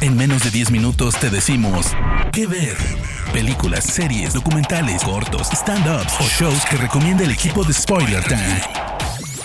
En menos de 10 minutos te decimos qué ver. Películas, series, documentales, cortos, stand-ups o shows que recomienda el equipo de Spoiler Time.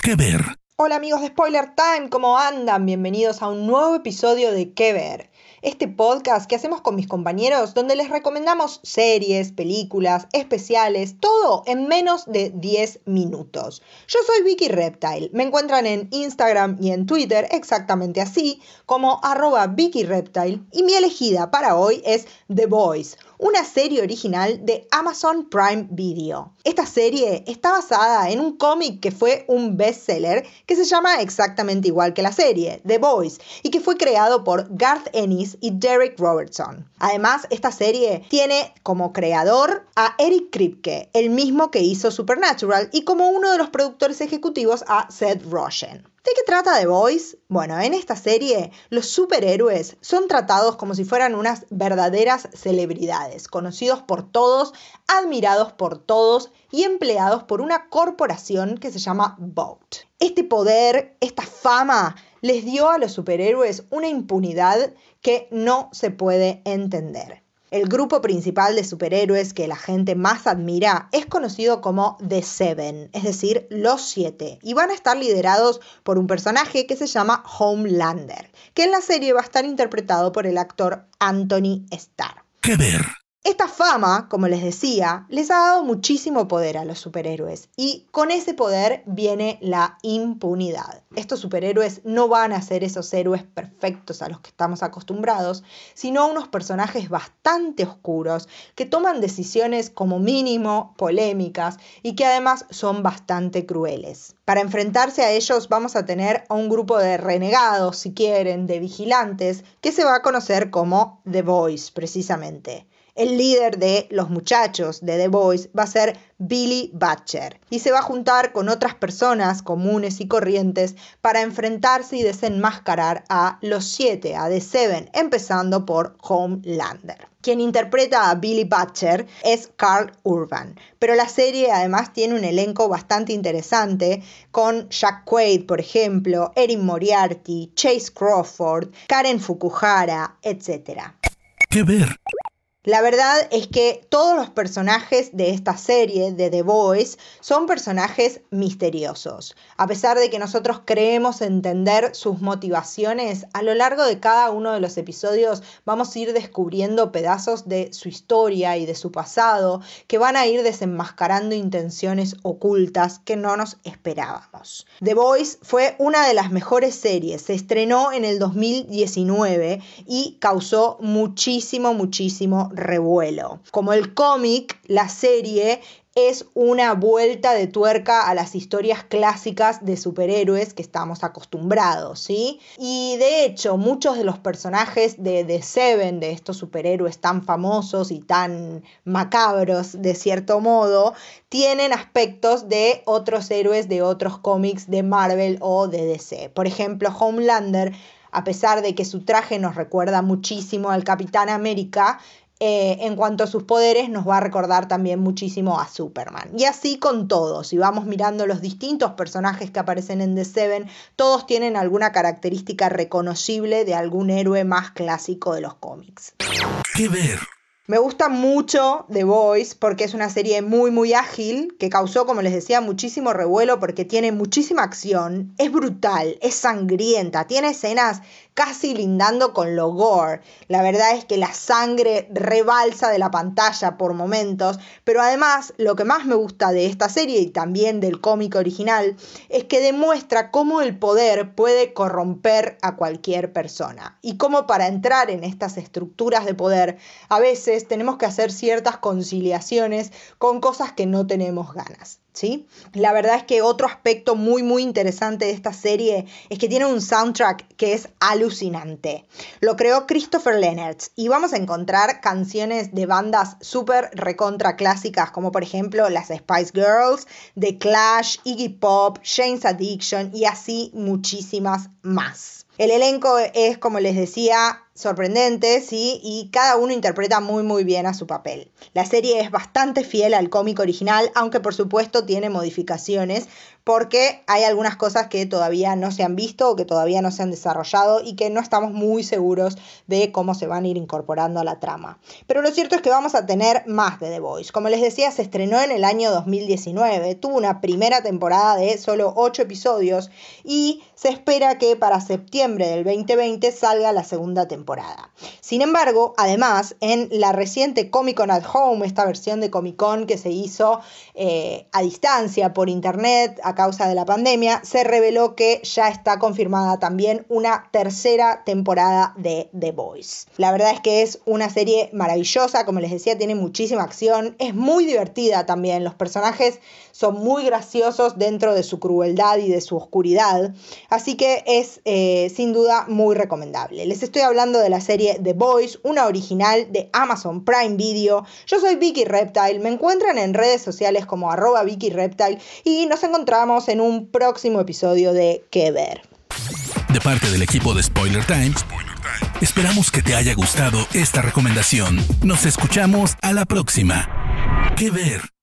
¿Qué ver? Hola amigos de Spoiler Time, ¿cómo andan? Bienvenidos a un nuevo episodio de ¿Qué ver? Este podcast que hacemos con mis compañeros donde les recomendamos series, películas, especiales, todo en menos de 10 minutos. Yo soy Vicky Reptile, me encuentran en Instagram y en Twitter exactamente así como arroba Vicky Reptile y mi elegida para hoy es The Voice una serie original de Amazon Prime Video. Esta serie está basada en un cómic que fue un bestseller que se llama exactamente igual que la serie, The Boys, y que fue creado por Garth Ennis y Derek Robertson. Además, esta serie tiene como creador a Eric Kripke, el mismo que hizo Supernatural, y como uno de los productores ejecutivos a Seth Rogen. ¿De qué trata The Voice? Bueno, en esta serie los superhéroes son tratados como si fueran unas verdaderas celebridades, conocidos por todos, admirados por todos y empleados por una corporación que se llama Vogt. Este poder, esta fama, les dio a los superhéroes una impunidad que no se puede entender. El grupo principal de superhéroes que la gente más admira es conocido como The Seven, es decir, los siete, y van a estar liderados por un personaje que se llama Homelander, que en la serie va a estar interpretado por el actor Anthony Starr. Esta fama, como les decía, les ha dado muchísimo poder a los superhéroes y con ese poder viene la impunidad. Estos superhéroes no van a ser esos héroes perfectos a los que estamos acostumbrados, sino unos personajes bastante oscuros que toman decisiones como mínimo polémicas y que además son bastante crueles. Para enfrentarse a ellos vamos a tener a un grupo de renegados, si quieren, de vigilantes, que se va a conocer como The Boys precisamente. El líder de los muchachos de The Boys va a ser Billy Butcher y se va a juntar con otras personas comunes y corrientes para enfrentarse y desenmascarar a los siete, a The Seven, empezando por Homelander. Quien interpreta a Billy Butcher es Carl Urban, pero la serie además tiene un elenco bastante interesante con Jack Quaid, por ejemplo, Erin Moriarty, Chase Crawford, Karen Fukuhara, etc. ¿Qué ver? La verdad es que todos los personajes de esta serie de The Boys son personajes misteriosos. A pesar de que nosotros creemos entender sus motivaciones, a lo largo de cada uno de los episodios vamos a ir descubriendo pedazos de su historia y de su pasado que van a ir desenmascarando intenciones ocultas que no nos esperábamos. The Boys fue una de las mejores series, se estrenó en el 2019 y causó muchísimo, muchísimo revuelo. Como el cómic, la serie es una vuelta de tuerca a las historias clásicas de superhéroes que estamos acostumbrados, ¿sí? Y de hecho, muchos de los personajes de The Seven, de estos superhéroes tan famosos y tan macabros, de cierto modo, tienen aspectos de otros héroes de otros cómics de Marvel o de DC. Por ejemplo, Homelander a pesar de que su traje nos recuerda muchísimo al Capitán América, eh, en cuanto a sus poderes, nos va a recordar también muchísimo a Superman. Y así con todos, si vamos mirando los distintos personajes que aparecen en The Seven, todos tienen alguna característica reconocible de algún héroe más clásico de los cómics. ¿Qué ver? Me gusta mucho The Voice porque es una serie muy muy ágil que causó, como les decía, muchísimo revuelo porque tiene muchísima acción, es brutal, es sangrienta, tiene escenas casi lindando con lo gore. La verdad es que la sangre rebalsa de la pantalla por momentos, pero además lo que más me gusta de esta serie y también del cómic original es que demuestra cómo el poder puede corromper a cualquier persona y cómo para entrar en estas estructuras de poder a veces tenemos que hacer ciertas conciliaciones con cosas que no tenemos ganas. ¿Sí? La verdad es que otro aspecto muy muy interesante de esta serie es que tiene un soundtrack que es alucinante. Lo creó Christopher Leonard y vamos a encontrar canciones de bandas súper recontra clásicas como por ejemplo las Spice Girls, The Clash, Iggy Pop, Jane's Addiction y así muchísimas más. El elenco es, como les decía, sorprendentes y cada uno interpreta muy muy bien a su papel. La serie es bastante fiel al cómic original, aunque por supuesto tiene modificaciones porque hay algunas cosas que todavía no se han visto o que todavía no se han desarrollado y que no estamos muy seguros de cómo se van a ir incorporando a la trama. Pero lo cierto es que vamos a tener más de The Voice. Como les decía, se estrenó en el año 2019, tuvo una primera temporada de solo 8 episodios y se espera que para septiembre del 2020 salga la segunda temporada. Sin embargo, además, en la reciente Comic Con at Home, esta versión de Comic Con que se hizo eh, a distancia por internet, a causa de la pandemia, se reveló que ya está confirmada también una tercera temporada de The Boys. La verdad es que es una serie maravillosa, como les decía, tiene muchísima acción, es muy divertida también, los personajes son muy graciosos dentro de su crueldad y de su oscuridad, así que es eh, sin duda muy recomendable. Les estoy hablando de la serie The Boys, una original de Amazon Prime Video. Yo soy Vicky Reptile, me encuentran en redes sociales como arroba Vicky Reptile y nos encontramos en un próximo episodio de Que Ver. De parte del equipo de Spoiler Time, esperamos que te haya gustado esta recomendación. Nos escuchamos a la próxima. Que Ver.